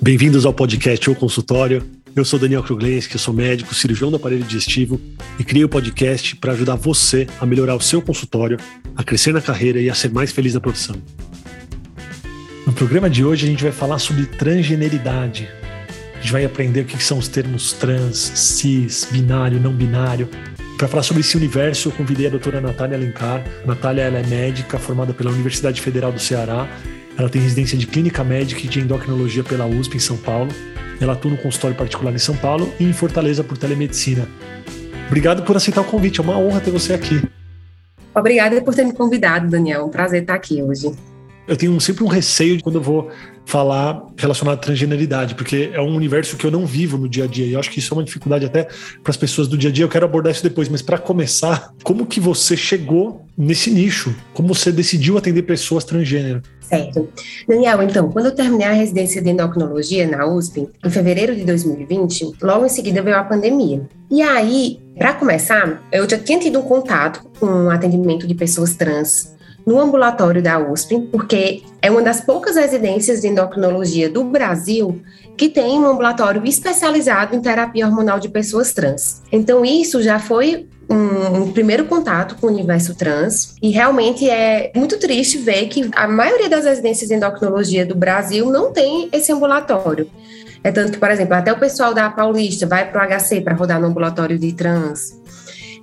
Bem-vindos ao podcast O Consultório. Eu sou Daniel Kruglenski, sou médico, cirurgião do aparelho digestivo e criei o podcast para ajudar você a melhorar o seu consultório, a crescer na carreira e a ser mais feliz na profissão. No programa de hoje a gente vai falar sobre transgeneridade. A gente vai aprender o que são os termos trans, cis, binário, não binário. Para falar sobre esse universo, eu convidei a doutora Natália Alencar. Natália ela é médica formada pela Universidade Federal do Ceará ela tem residência de clínica médica e de endocrinologia pela USP em São Paulo. Ela atua no consultório particular em São Paulo e em Fortaleza por telemedicina. Obrigado por aceitar o convite, é uma honra ter você aqui. Obrigada por ter me convidado, Daniel. É um prazer estar aqui hoje. Eu tenho sempre um receio quando eu vou falar relacionado à transgeneridade, porque é um universo que eu não vivo no dia a dia. E eu acho que isso é uma dificuldade até para as pessoas do dia a dia. Eu quero abordar isso depois, mas para começar, como que você chegou nesse nicho? Como você decidiu atender pessoas transgênero? Certo. Daniel, então, quando eu terminei a residência de endocrinologia na USP, em fevereiro de 2020, logo em seguida veio a pandemia. E aí, para começar, eu já tinha tido um contato com um atendimento de pessoas trans no ambulatório da USP, porque é uma das poucas residências de endocrinologia do Brasil que tem um ambulatório especializado em terapia hormonal de pessoas trans. Então, isso já foi um, um, primeiro contato com o universo trans e realmente é muito triste ver que a maioria das residências de endocrinologia do Brasil não tem esse ambulatório. É tanto que, por exemplo, até o pessoal da Paulista vai para o HC para rodar no ambulatório de trans.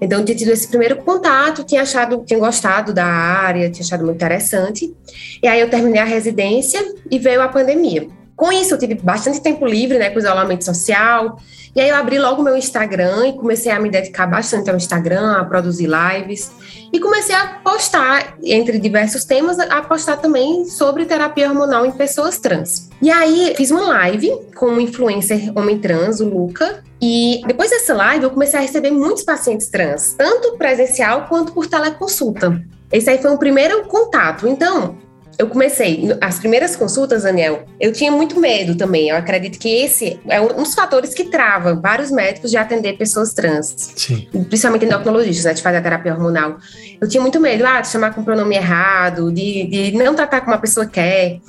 Então, tinha tido esse primeiro contato, tinha achado, tinha gostado da área, tinha achado muito interessante. E aí eu terminei a residência e veio a pandemia. Com isso, eu tive bastante tempo livre, né, com isolamento social. E aí eu abri logo meu Instagram e comecei a me dedicar bastante ao Instagram, a produzir lives. E comecei a postar, entre diversos temas, a postar também sobre terapia hormonal em pessoas trans. E aí fiz uma live com um influencer homem trans, o Luca, e depois dessa live, eu comecei a receber muitos pacientes trans, tanto presencial quanto por teleconsulta. Esse aí foi o primeiro contato. Então, eu comecei, as primeiras consultas, Daniel, eu tinha muito medo também. Eu acredito que esse é um dos fatores que trava vários médicos de atender pessoas trans. Sim. Principalmente endocrinologistas, né, de fazer a terapia hormonal. Eu tinha muito medo, ah, de chamar com o pronome errado, de, de não tratar como a pessoa quer.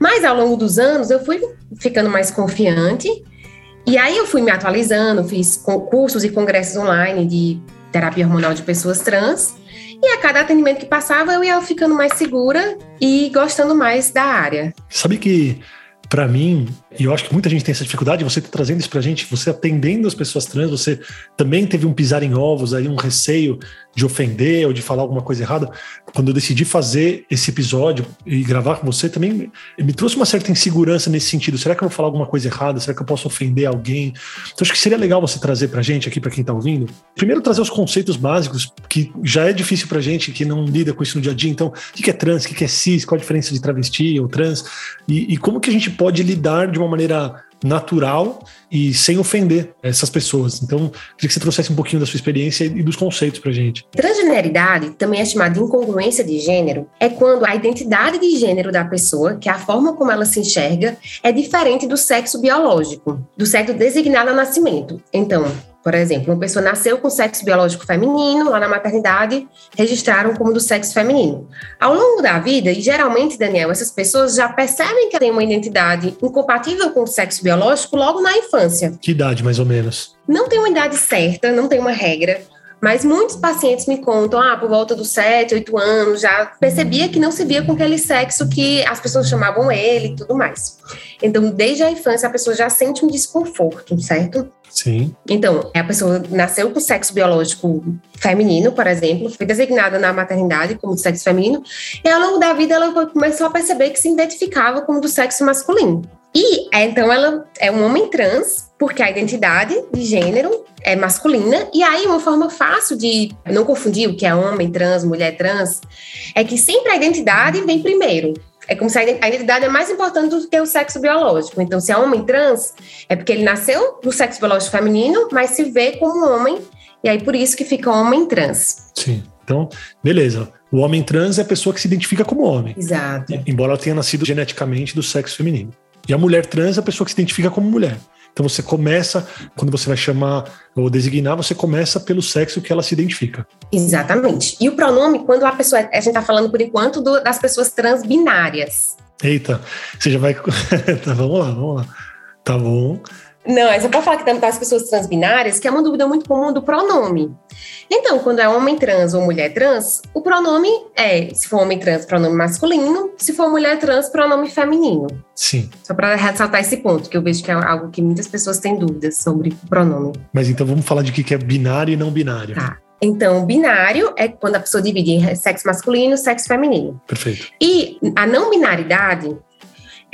Mas ao longo dos anos, eu fui ficando mais confiante e aí eu fui me atualizando, fiz cursos e congressos online de terapia hormonal de pessoas trans. E a cada atendimento que passava, eu ia ficando mais segura e gostando mais da área. Sabe que, para mim, e eu acho que muita gente tem essa dificuldade, você está trazendo isso para a gente, você atendendo as pessoas trans, você também teve um pisar em ovos aí, um receio de ofender ou de falar alguma coisa errada, quando eu decidi fazer esse episódio e gravar com você, também me trouxe uma certa insegurança nesse sentido. Será que eu vou falar alguma coisa errada? Será que eu posso ofender alguém? Então, acho que seria legal você trazer para a gente aqui, para quem está ouvindo. Primeiro, trazer os conceitos básicos, que já é difícil para a gente que não lida com isso no dia a dia. Então, o que é trans? O que é cis? Qual a diferença de travesti ou trans? E, e como que a gente pode lidar de uma maneira natural e sem ofender essas pessoas. Então, queria que você trouxesse um pouquinho da sua experiência e dos conceitos para gente. Transgeneridade, também é chamada de incongruência de gênero, é quando a identidade de gênero da pessoa, que é a forma como ela se enxerga, é diferente do sexo biológico, do sexo designado ao nascimento. Então, por exemplo, uma pessoa nasceu com sexo biológico feminino, lá na maternidade, registraram como do sexo feminino. Ao longo da vida, e geralmente, Daniel, essas pessoas já percebem que têm uma identidade incompatível com o sexo biológico logo na infância. Que idade, mais ou menos? Não tem uma idade certa, não tem uma regra. Mas muitos pacientes me contam, ah, por volta dos 7, 8 anos, já percebia que não se via com aquele sexo que as pessoas chamavam ele e tudo mais. Então, desde a infância, a pessoa já sente um desconforto, certo? Sim. Então, a pessoa nasceu com sexo biológico feminino, por exemplo, foi designada na maternidade como sexo feminino, e ao longo da vida ela começou a perceber que se identificava como do sexo masculino. E então ela é um homem trans, porque a identidade de gênero é masculina, e aí uma forma fácil de não confundir o que é homem trans, mulher trans, é que sempre a identidade vem primeiro. É como se a identidade é mais importante do que o sexo biológico. Então, se é homem trans, é porque ele nasceu do sexo biológico feminino, mas se vê como homem, e aí por isso que fica homem trans. Sim. Então, beleza. O homem trans é a pessoa que se identifica como homem. Exato. Embora ela tenha nascido geneticamente do sexo feminino. E a mulher trans é a pessoa que se identifica como mulher. Então você começa, quando você vai chamar ou designar, você começa pelo sexo que ela se identifica. Exatamente. E o pronome, quando a pessoa. A gente está falando por enquanto do, das pessoas transbinárias. Eita, você já vai. tá, vamos lá, vamos lá. Tá bom. Não, é só para falar que tem das pessoas transbinárias, que é uma dúvida muito comum do pronome. Então, quando é homem trans ou mulher trans, o pronome é, se for homem trans, pronome masculino, se for mulher trans, pronome feminino. Sim. Só para ressaltar esse ponto, que eu vejo que é algo que muitas pessoas têm dúvidas sobre o pronome. Mas então vamos falar de que é binário e não binário. Tá. Então, binário é quando a pessoa divide em sexo masculino e sexo feminino. Perfeito. E a não binaridade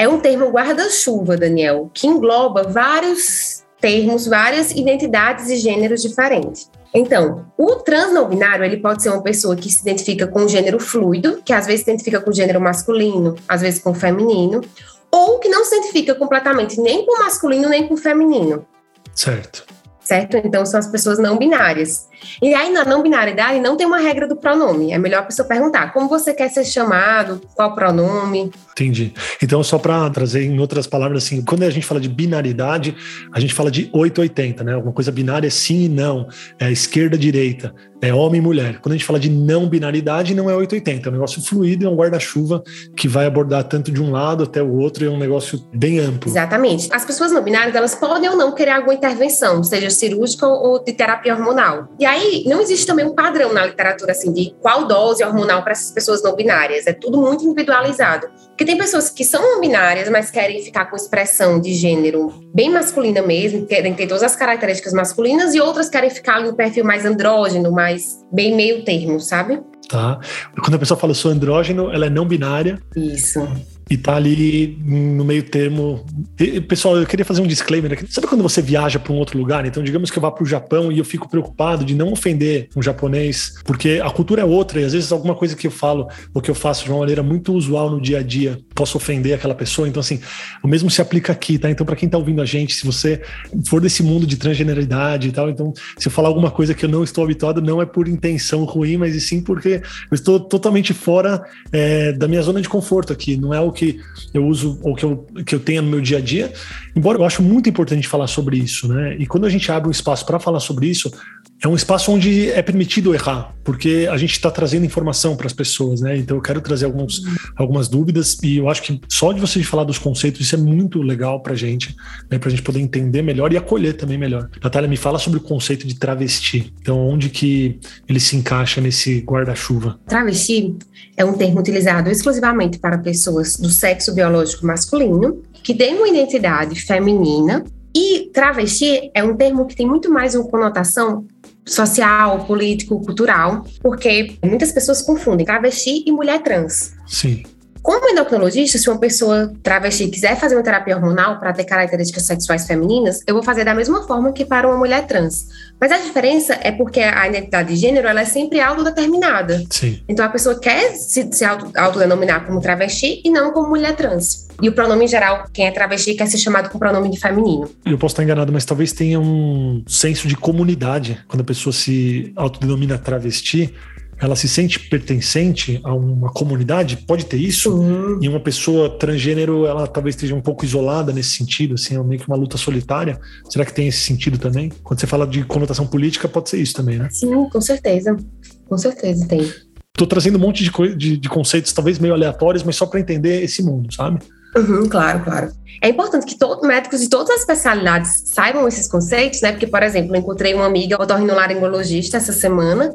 é um termo guarda-chuva, Daniel, que engloba vários termos, várias identidades e gêneros diferentes. Então, o trans não binário, ele pode ser uma pessoa que se identifica com o gênero fluido, que às vezes se identifica com o gênero masculino, às vezes com o feminino, ou que não se identifica completamente nem com o masculino nem com o feminino. Certo. Certo? Então, são as pessoas não binárias. E aí, na não binaridade, não tem uma regra do pronome. É melhor a pessoa perguntar como você quer ser chamado, qual pronome. Entendi. Então, só para trazer em outras palavras, assim, quando a gente fala de binaridade, a gente fala de 880, né? Alguma coisa binária é sim e não, é esquerda, direita, é homem e mulher. Quando a gente fala de não binaridade, não é 880, é um negócio fluido, é um guarda-chuva que vai abordar tanto de um lado até o outro, é um negócio bem amplo. Exatamente. As pessoas não binárias, elas podem ou não querer alguma intervenção, seja cirúrgica ou de terapia hormonal. E aí, não existe também um padrão na literatura, assim, de qual dose hormonal para essas pessoas não binárias. É tudo muito individualizado. Porque tem pessoas que são não binárias, mas querem ficar com expressão de gênero bem masculina mesmo, querem ter todas as características masculinas, e outras querem ficar no perfil mais andrógeno, mais bem meio termo, sabe? Tá. Quando a pessoa fala sou andrógeno, ela é não binária. Isso e tá ali no meio termo. E, pessoal, eu queria fazer um disclaimer aqui. Sabe quando você viaja para um outro lugar? Então, digamos que eu vá para o Japão e eu fico preocupado de não ofender um japonês, porque a cultura é outra e às vezes alguma coisa que eu falo ou que eu faço de uma maneira muito usual no dia a dia posso ofender aquela pessoa. Então, assim, o mesmo se aplica aqui, tá? Então, para quem tá ouvindo a gente, se você for desse mundo de transgeneridade e tal, então, se eu falar alguma coisa que eu não estou habituado, não é por intenção ruim, mas e sim porque eu estou totalmente fora é, da minha zona de conforto aqui. Não é o que eu uso ou que eu, que eu tenho no meu dia a dia. Embora eu acho muito importante falar sobre isso, né? E quando a gente abre um espaço para falar sobre isso, é um espaço onde é permitido errar, porque a gente está trazendo informação para as pessoas, né? Então eu quero trazer alguns, algumas dúvidas e eu acho que só de você falar dos conceitos isso é muito legal para a gente, né? Para a gente poder entender melhor e acolher também melhor. Natália, me fala sobre o conceito de travesti. Então onde que ele se encaixa nesse guarda-chuva? Travesti é um termo utilizado exclusivamente para pessoas do sexo biológico masculino que têm uma identidade feminina e travesti é um termo que tem muito mais uma conotação social, político, cultural, porque muitas pessoas confundem travesti e mulher trans. Sim. Como endocrinologista, se uma pessoa travesti quiser fazer uma terapia hormonal para ter características sexuais femininas, eu vou fazer da mesma forma que para uma mulher trans. Mas a diferença é porque a identidade de gênero ela é sempre autodeterminada. Sim. Então a pessoa quer se, se autodenominar como travesti e não como mulher trans. E o pronome em geral, quem é travesti quer ser chamado com pronome de feminino. Eu posso estar enganado, mas talvez tenha um senso de comunidade quando a pessoa se autodenomina travesti ela se sente pertencente a uma comunidade, pode ter isso, uhum. e uma pessoa transgênero, ela talvez esteja um pouco isolada nesse sentido, assim, é meio que uma luta solitária. Será que tem esse sentido também? Quando você fala de conotação política, pode ser isso também, né? Sim, com certeza. Com certeza tem. Estou trazendo um monte de, de, de conceitos, talvez meio aleatórios, mas só para entender esse mundo, sabe? Uhum, claro, claro. É importante que todos médicos de todas as especialidades saibam esses conceitos, né? Porque, por exemplo, eu encontrei uma amiga otorrinolaringologista essa semana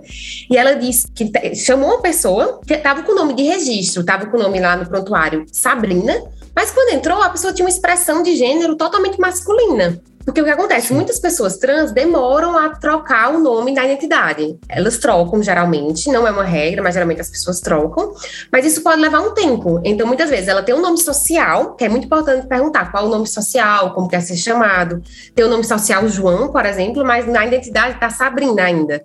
e ela disse que chamou uma pessoa que estava com o nome de registro, estava com o nome lá no prontuário Sabrina, mas quando entrou, a pessoa tinha uma expressão de gênero totalmente masculina. Porque o que acontece? Muitas pessoas trans demoram a trocar o nome da identidade. Elas trocam, geralmente, não é uma regra, mas geralmente as pessoas trocam. Mas isso pode levar um tempo. Então, muitas vezes, ela tem um nome social, que é muito importante perguntar qual o nome social, como quer ser chamado. Tem o nome social João, por exemplo, mas na identidade está Sabrina ainda.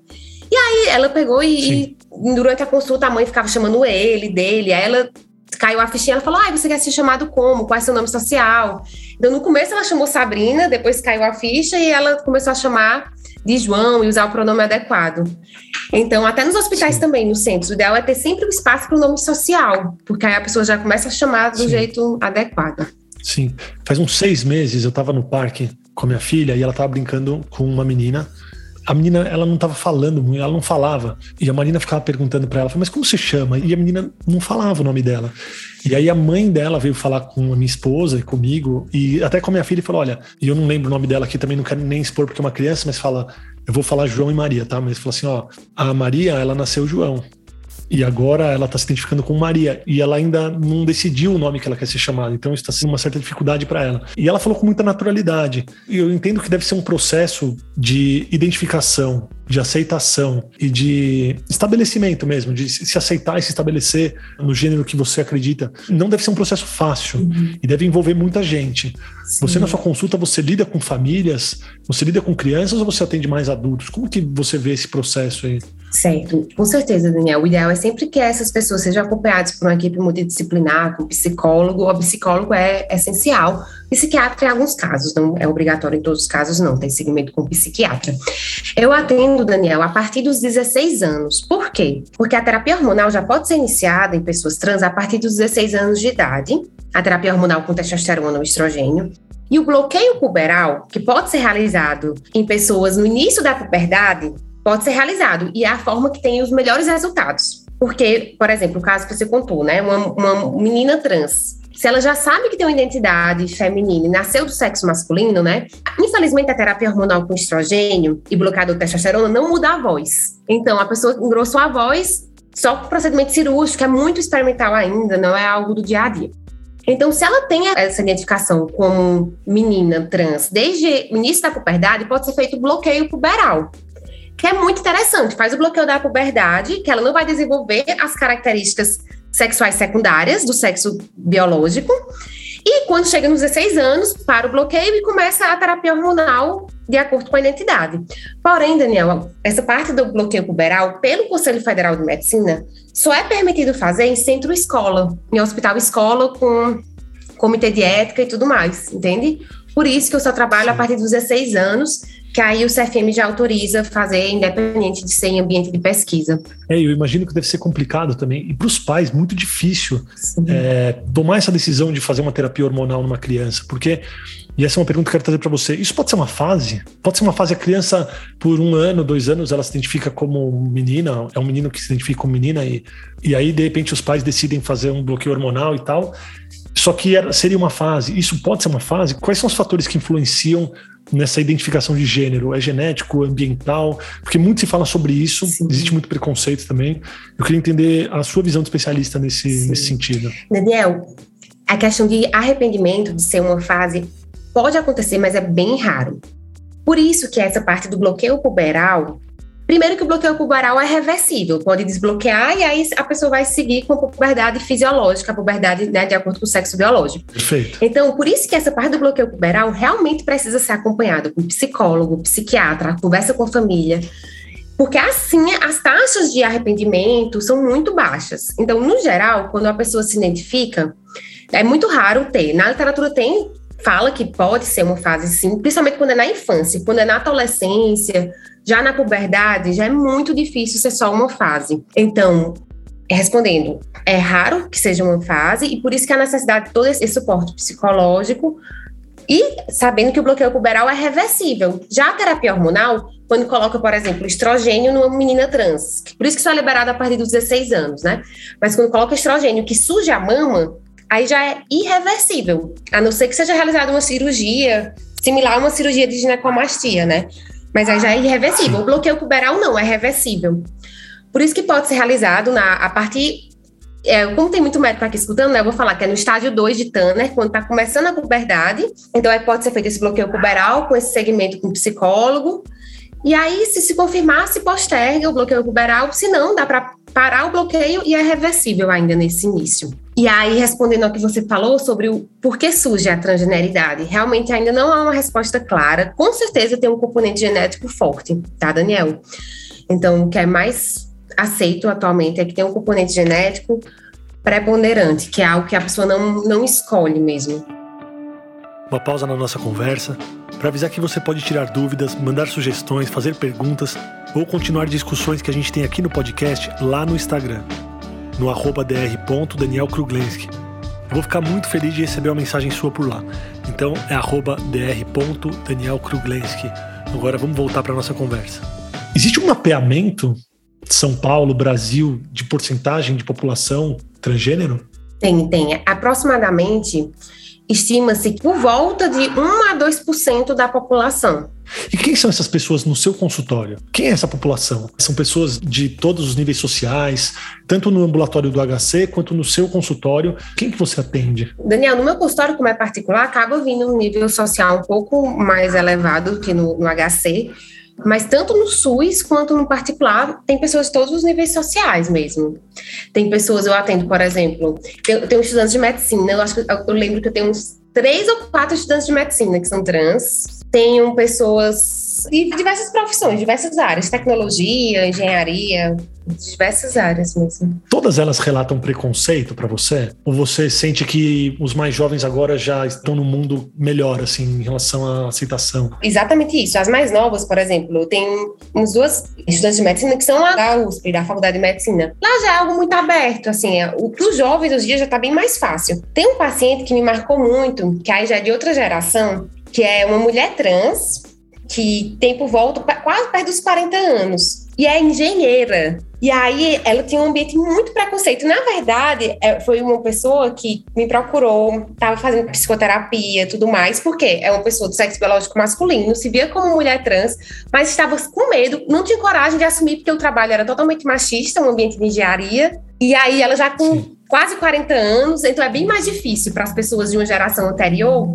E aí ela pegou e, e, durante a consulta a mãe ficava chamando ele, dele. Aí ela caiu a fichinha, ela falou: Ah, você quer ser chamado como? Qual é seu nome social? Então, no começo ela chamou Sabrina, depois caiu a ficha e ela começou a chamar de João e usar o pronome adequado. Então, até nos hospitais Sim. também, no centro, o ideal é ter sempre um espaço para o nome social, porque aí a pessoa já começa a chamar do Sim. jeito adequado. Sim. Faz uns seis meses eu estava no parque com a minha filha e ela tava brincando com uma menina a menina, ela não estava falando muito, ela não falava. E a Marina ficava perguntando para ela, mas como se chama? E a menina não falava o nome dela. E aí a mãe dela veio falar com a minha esposa e comigo, e até com a minha filha, e falou: Olha, e eu não lembro o nome dela aqui, também não quero nem expor porque é uma criança, mas fala, eu vou falar João e Maria, tá? Mas falou assim: Ó, a Maria, ela nasceu João. E agora ela está se identificando com Maria. E ela ainda não decidiu o nome que ela quer ser chamada. Então está sendo uma certa dificuldade para ela. E ela falou com muita naturalidade. Eu entendo que deve ser um processo de identificação, de aceitação e de estabelecimento mesmo, de se aceitar e se estabelecer no gênero que você acredita. Não deve ser um processo fácil uhum. e deve envolver muita gente. Sim. Você na sua consulta você lida com famílias, você lida com crianças ou você atende mais adultos? Como que você vê esse processo aí? Certo, com certeza, Daniel. O ideal é sempre que essas pessoas sejam acompanhadas por uma equipe multidisciplinar, com psicólogo. O psicólogo é essencial. Psiquiatra em alguns casos, não é obrigatório em todos os casos, não, tem segmento com psiquiatra. Eu atendo, Daniel, a partir dos 16 anos. Por quê? Porque a terapia hormonal já pode ser iniciada em pessoas trans a partir dos 16 anos de idade, a terapia hormonal com testosterona ou estrogênio. E o bloqueio puberal, que pode ser realizado em pessoas no início da puberdade, pode ser realizado e é a forma que tem os melhores resultados. Porque, por exemplo, o caso que você contou, né? Uma, uma menina trans. Se ela já sabe que tem uma identidade feminina e nasceu do sexo masculino, né? Infelizmente, a terapia hormonal com estrogênio e bloqueador de testosterona não muda a voz. Então, a pessoa engrossou a voz só com procedimento cirúrgico, é muito experimental ainda, não é algo do dia a dia. Então, se ela tem essa identificação como menina trans desde o início da puberdade, pode ser feito bloqueio puberal que é muito interessante. Faz o bloqueio da puberdade, que ela não vai desenvolver as características sexuais secundárias do sexo biológico. E quando chega nos 16 anos, para o bloqueio e começa a terapia hormonal de acordo com a identidade. Porém, Daniel, essa parte do bloqueio puberal, pelo Conselho Federal de Medicina, só é permitido fazer em centro-escola, em hospital escola, com comitê de ética e tudo mais, entende? Por isso que eu só trabalho a partir dos 16 anos que aí o CFM já autoriza fazer, independente de ser em ambiente de pesquisa. É, eu imagino que deve ser complicado também, e para os pais, muito difícil é, tomar essa decisão de fazer uma terapia hormonal numa criança, porque, e essa é uma pergunta que eu quero trazer para você, isso pode ser uma fase? Pode ser uma fase, a criança, por um ano, dois anos, ela se identifica como menina, é um menino que se identifica como menina, e, e aí, de repente, os pais decidem fazer um bloqueio hormonal e tal, só que era, seria uma fase. Isso pode ser uma fase? Quais são os fatores que influenciam nessa identificação de gênero? É genético, ambiental? Porque muito se fala sobre isso, Sim. existe muito preconceito também. Eu queria entender a sua visão de especialista nesse, nesse sentido. Daniel, a questão de arrependimento de ser uma fase pode acontecer, mas é bem raro. Por isso que essa parte do bloqueio puberal Primeiro que o bloqueio puberal é reversível, pode desbloquear e aí a pessoa vai seguir com a puberdade fisiológica, a puberdade né, de acordo com o sexo biológico. Perfeito. Então, por isso que essa parte do bloqueio puberal realmente precisa ser acompanhada com psicólogo, psiquiatra, conversa com a família, porque assim as taxas de arrependimento são muito baixas. Então, no geral, quando a pessoa se identifica, é muito raro ter. Na literatura tem fala que pode ser uma fase sim, principalmente quando é na infância, quando é na adolescência, já na puberdade, já é muito difícil ser só uma fase. Então, respondendo, é raro que seja uma fase e por isso que a necessidade de todo esse suporte psicológico e sabendo que o bloqueio puberal é reversível. Já a terapia hormonal, quando coloca, por exemplo, estrogênio numa menina trans, por isso que só é liberado a partir dos 16 anos, né? Mas quando coloca estrogênio que surge a mama, aí já é irreversível, a não ser que seja realizada uma cirurgia similar a uma cirurgia de ginecomastia, né? Mas aí já é irreversível. O bloqueio puberal não é reversível. Por isso que pode ser realizado na, a partir. É, como tem muito médico aqui escutando, né, eu vou falar que é no estágio 2 de Tanner, quando está começando a puberdade. Então, aí pode ser feito esse bloqueio puberal com esse segmento com psicólogo. E aí, se se confirmar, se posterga o bloqueio puberal, se não, dá para parar o bloqueio e é reversível ainda nesse início. E aí, respondendo ao que você falou sobre o por que surge a transgeneridade, realmente ainda não há uma resposta clara. Com certeza tem um componente genético forte, tá, Daniel? Então, o que é mais aceito atualmente é que tem um componente genético preponderante, que é algo que a pessoa não, não escolhe mesmo. Uma pausa na nossa conversa para avisar que você pode tirar dúvidas, mandar sugestões, fazer perguntas ou continuar discussões que a gente tem aqui no podcast lá no Instagram no arroba dr.danielkruglenski. Eu vou ficar muito feliz de receber uma mensagem sua por lá. Então é dr.danielkruglenski. Agora vamos voltar para nossa conversa. Existe um mapeamento São Paulo, Brasil, de porcentagem de população transgênero? Tem, tem. Aproximadamente estima-se por volta de 1 a 2% da população. E quem são essas pessoas no seu consultório? Quem é essa população? São pessoas de todos os níveis sociais, tanto no ambulatório do HC quanto no seu consultório. Quem que você atende? Daniel, no meu consultório, como é particular, acaba vindo um nível social um pouco mais elevado que no, no HC. Mas tanto no SUS quanto no particular, tem pessoas de todos os níveis sociais mesmo. Tem pessoas, eu atendo, por exemplo, eu tenho estudantes de medicina, eu acho que eu lembro que eu tenho uns três ou quatro estudantes de medicina que são trans. Tenho pessoas de diversas profissões, diversas áreas, tecnologia, engenharia, diversas áreas mesmo. Todas elas relatam preconceito para você? Ou você sente que os mais jovens agora já estão no mundo melhor, assim, em relação à aceitação? Exatamente isso. As mais novas, por exemplo, eu tenho uns duas estudantes de medicina que são lá da USP, da Faculdade de Medicina. Lá já é algo muito aberto, assim, é, o para os jovens hoje em dia já está bem mais fácil. Tem um paciente que me marcou muito, que aí já é de outra geração, que é uma mulher trans, que tem por volta quase perto dos 40 anos e é engenheira. E aí ela tinha um ambiente muito preconceito. Na verdade, é, foi uma pessoa que me procurou, estava fazendo psicoterapia tudo mais, porque é uma pessoa do sexo biológico masculino, se via como mulher trans, mas estava com medo, não tinha coragem de assumir, porque o trabalho era totalmente machista, um ambiente de engenharia. E aí ela já com Sim. Quase 40 anos, então é bem mais difícil para as pessoas de uma geração anterior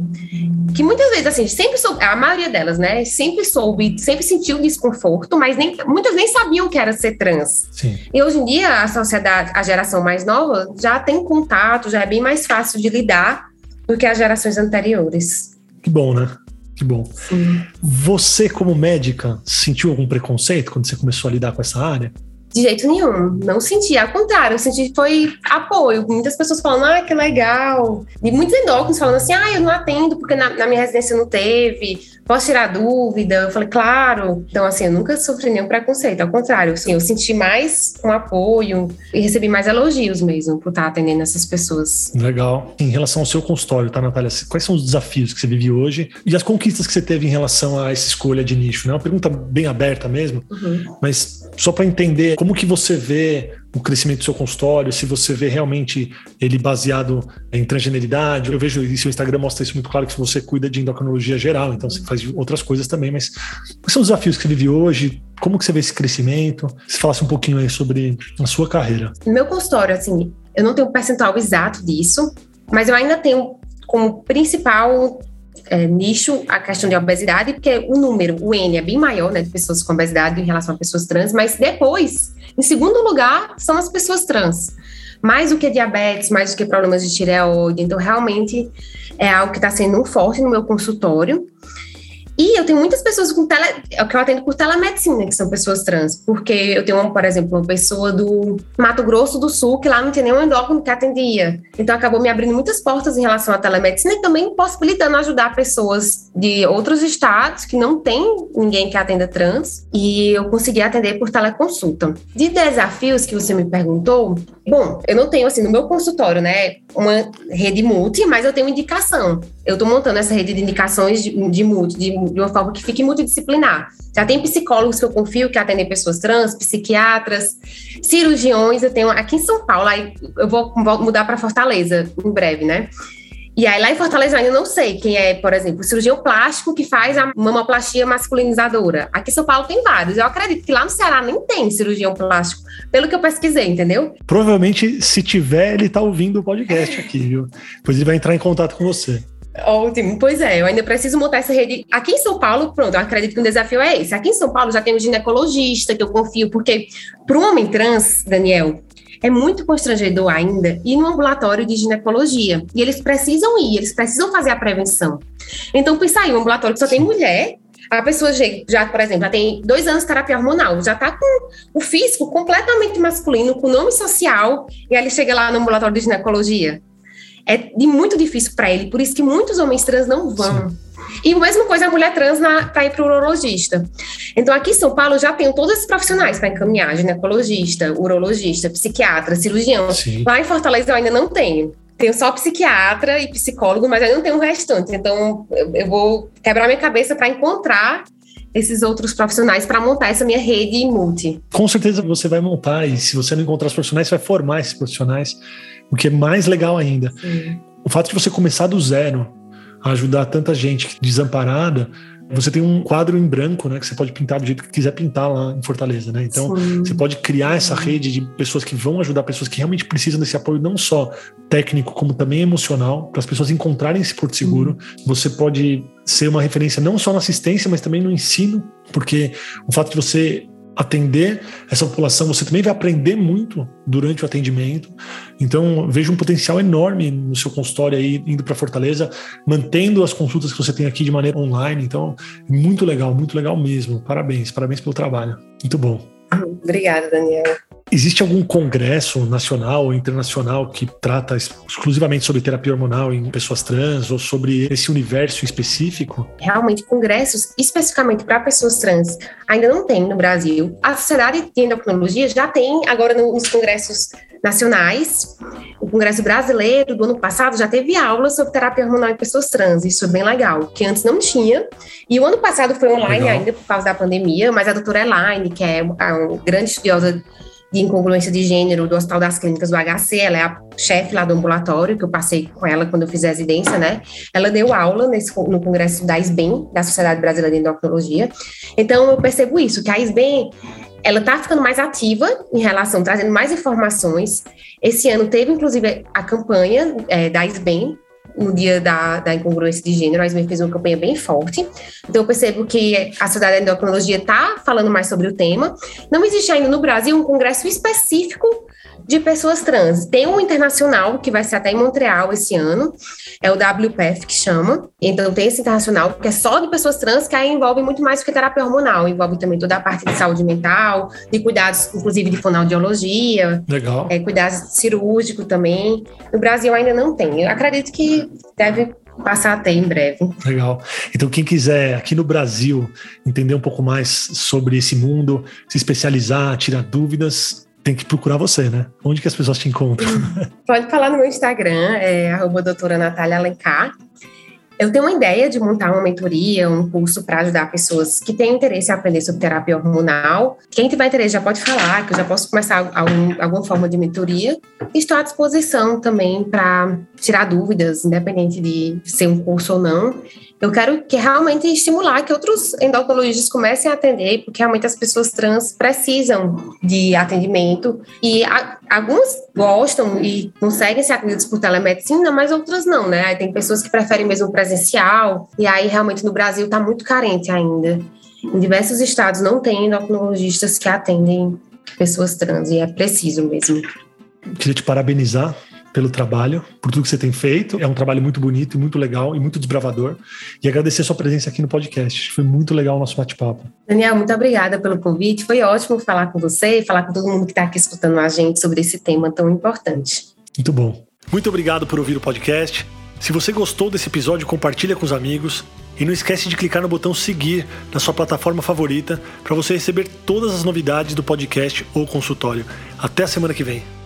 que muitas vezes, assim, sempre soube, a maioria delas, né, sempre soube, sempre sentiu desconforto, mas nem, muitas nem sabiam que era ser trans. Sim. E hoje em dia, a sociedade, a geração mais nova, já tem contato, já é bem mais fácil de lidar do que as gerações anteriores. Que bom, né? Que bom. Sim. Você, como médica, sentiu algum preconceito quando você começou a lidar com essa área? De jeito nenhum, não senti. Ao contrário, eu senti foi apoio. Muitas pessoas falando, ah, que legal. E muitos endócrinos falando assim, ah, eu não atendo porque na, na minha residência não teve, posso tirar dúvida? Eu falei, claro. Então, assim, eu nunca sofri nenhum preconceito. Ao contrário, assim, eu senti mais um apoio e recebi mais elogios mesmo por estar atendendo essas pessoas. Legal. Em relação ao seu consultório, tá, Natália? Quais são os desafios que você vive hoje e as conquistas que você teve em relação a essa escolha de nicho? Né? Uma pergunta bem aberta mesmo, uhum. mas só para entender como que você vê o crescimento do seu consultório, se você vê realmente ele baseado em transgeneridade. Eu vejo isso, o Instagram mostra isso muito claro, que você cuida de endocrinologia geral, então você faz outras coisas também, mas quais são os desafios que você vive hoje? Como que você vê esse crescimento? Se falasse um pouquinho aí sobre a sua carreira. Meu consultório, assim, eu não tenho um percentual exato disso, mas eu ainda tenho como principal é, nicho a questão de obesidade, porque o número, o N, é bem maior, né, de pessoas com obesidade em relação a pessoas trans, mas depois, em segundo lugar, são as pessoas trans. Mais do que diabetes, mais do que problemas de tireoide. Então, realmente, é algo que está sendo forte no meu consultório. E eu tenho muitas pessoas com tele, é que eu atendo por telemedicina, que são pessoas trans, porque eu tenho, por exemplo, uma pessoa do Mato Grosso do Sul, que lá não tinha nenhum endócrino que atendia. Então acabou me abrindo muitas portas em relação à telemedicina e também possibilitando ajudar pessoas de outros estados que não tem ninguém que atenda trans, e eu consegui atender por teleconsulta. De desafios que você me perguntou, bom, eu não tenho assim no meu consultório, né, uma rede multi, mas eu tenho indicação. Eu estou montando essa rede de indicações de, de de de uma forma que fique multidisciplinar. Já tem psicólogos que eu confio que atendem pessoas trans, psiquiatras, cirurgiões. Eu tenho aqui em São Paulo, aí eu vou, vou mudar para Fortaleza em breve, né? E aí, lá em Fortaleza, eu ainda não sei quem é, por exemplo, o cirurgião plástico que faz a mamoplastia masculinizadora. Aqui em São Paulo tem vários. Eu acredito que lá no Ceará nem tem cirurgião plástico, pelo que eu pesquisei, entendeu? Provavelmente, se tiver, ele tá ouvindo o podcast aqui, viu? Pois ele vai entrar em contato com você. Ótimo. Pois é, eu ainda preciso montar essa rede. Aqui em São Paulo, pronto, eu acredito que o desafio é esse. Aqui em São Paulo já tem um ginecologista que eu confio, porque para um homem trans, Daniel, é muito constrangedor ainda ir no ambulatório de ginecologia. E eles precisam ir, eles precisam fazer a prevenção. Então, pensa aí, um ambulatório que só tem mulher, a pessoa já, por exemplo, já tem dois anos de terapia hormonal, já está com o físico completamente masculino, com nome social, e aí ele chega lá no ambulatório de ginecologia é de muito difícil para ele, por isso que muitos homens trans não vão. Sim. E a mesma coisa a mulher trans para ir para o urologista. Então, aqui em São Paulo já tenho todos esses profissionais para encaminhar: ginecologista, urologista, psiquiatra, cirurgião. Sim. Lá em Fortaleza eu ainda não tenho. tenho só psiquiatra e psicólogo, mas eu não tenho o restante. Então, eu, eu vou quebrar minha cabeça para encontrar esses outros profissionais para montar essa minha rede multi. Com certeza você vai montar, e se você não encontrar os profissionais, você vai formar esses profissionais, o que é mais legal ainda. Sim. O fato de você começar do zero a ajudar tanta gente desamparada você tem um quadro em branco, né, que você pode pintar do jeito que quiser pintar lá em Fortaleza, né? Então, Sim. você pode criar essa rede de pessoas que vão ajudar pessoas que realmente precisam desse apoio, não só técnico, como também emocional, para as pessoas encontrarem esse porto seguro. Você pode ser uma referência não só na assistência, mas também no ensino, porque o fato de você atender essa população, você também vai aprender muito durante o atendimento. Então, vejo um potencial enorme no seu consultório aí, indo para Fortaleza, mantendo as consultas que você tem aqui de maneira online. Então, muito legal, muito legal mesmo. Parabéns, parabéns pelo trabalho. Muito bom. Obrigada, Daniel. Existe algum congresso nacional ou internacional que trata exclusivamente sobre terapia hormonal em pessoas trans ou sobre esse universo específico? Realmente, congressos especificamente para pessoas trans ainda não tem no Brasil. A Sociedade de Endocrinologia já tem agora nos congressos nacionais. O Congresso Brasileiro do ano passado já teve aulas sobre terapia hormonal em pessoas trans, isso é bem legal, que antes não tinha. E o ano passado foi online legal. ainda por causa da pandemia, mas a doutora Elaine, que é uma grande estudiosa de incongruência de gênero do Hospital das Clínicas do HC, ela é a chefe lá do ambulatório, que eu passei com ela quando eu fiz a residência, né? Ela deu aula nesse, no congresso da SBEM, da Sociedade Brasileira de Endocrinologia. Então, eu percebo isso, que a SBEM, ela está ficando mais ativa em relação, trazendo mais informações. Esse ano teve, inclusive, a campanha é, da SBEM, no dia da, da incongruência de gênero, a SBEM fez uma campanha bem forte. Então, eu percebo que a Sociedade de Endocrinologia está falando mais sobre o tema. Não existe ainda no Brasil um congresso específico de pessoas trans. Tem um internacional que vai ser até em Montreal esse ano, é o WPF que chama. Então tem esse internacional que é só de pessoas trans, que aí envolve muito mais do que terapia hormonal, envolve também toda a parte de saúde mental, de cuidados, inclusive de fonoaudiologia, Legal. É, cuidados cirúrgicos também. No Brasil ainda não tem. Eu acredito que deve passar a ter em breve. Legal. Então, quem quiser aqui no Brasil entender um pouco mais sobre esse mundo, se especializar, tirar dúvidas, tem que procurar você, né? Onde que as pessoas te encontram? Pode falar no meu Instagram, é arroba doutora Natália Alencar. Eu tenho uma ideia de montar uma mentoria, um curso para ajudar pessoas que têm interesse em aprender sobre terapia hormonal. Quem tiver interesse já pode falar, que eu já posso começar algum, alguma forma de mentoria. Estou à disposição também para tirar dúvidas, independente de ser um curso ou não. Eu quero que realmente estimular que outros endocrinologistas comecem a atender, porque realmente as pessoas trans precisam de atendimento e a, algumas gostam e conseguem ser atendidas por telemedicina, mas outras não, né? Aí tem pessoas que preferem mesmo presencial e aí realmente no Brasil está muito carente ainda. Em diversos estados não tem endocrinologistas que atendem pessoas trans e é preciso mesmo. Queria te parabenizar pelo trabalho, por tudo que você tem feito. É um trabalho muito bonito, muito legal e muito desbravador. E agradecer a sua presença aqui no podcast. Foi muito legal o nosso bate-papo. Daniel, muito obrigada pelo convite. Foi ótimo falar com você e falar com todo mundo que está aqui escutando a gente sobre esse tema tão importante. Muito bom. Muito obrigado por ouvir o podcast. Se você gostou desse episódio, compartilha com os amigos. E não esquece de clicar no botão seguir na sua plataforma favorita para você receber todas as novidades do podcast ou consultório. Até a semana que vem.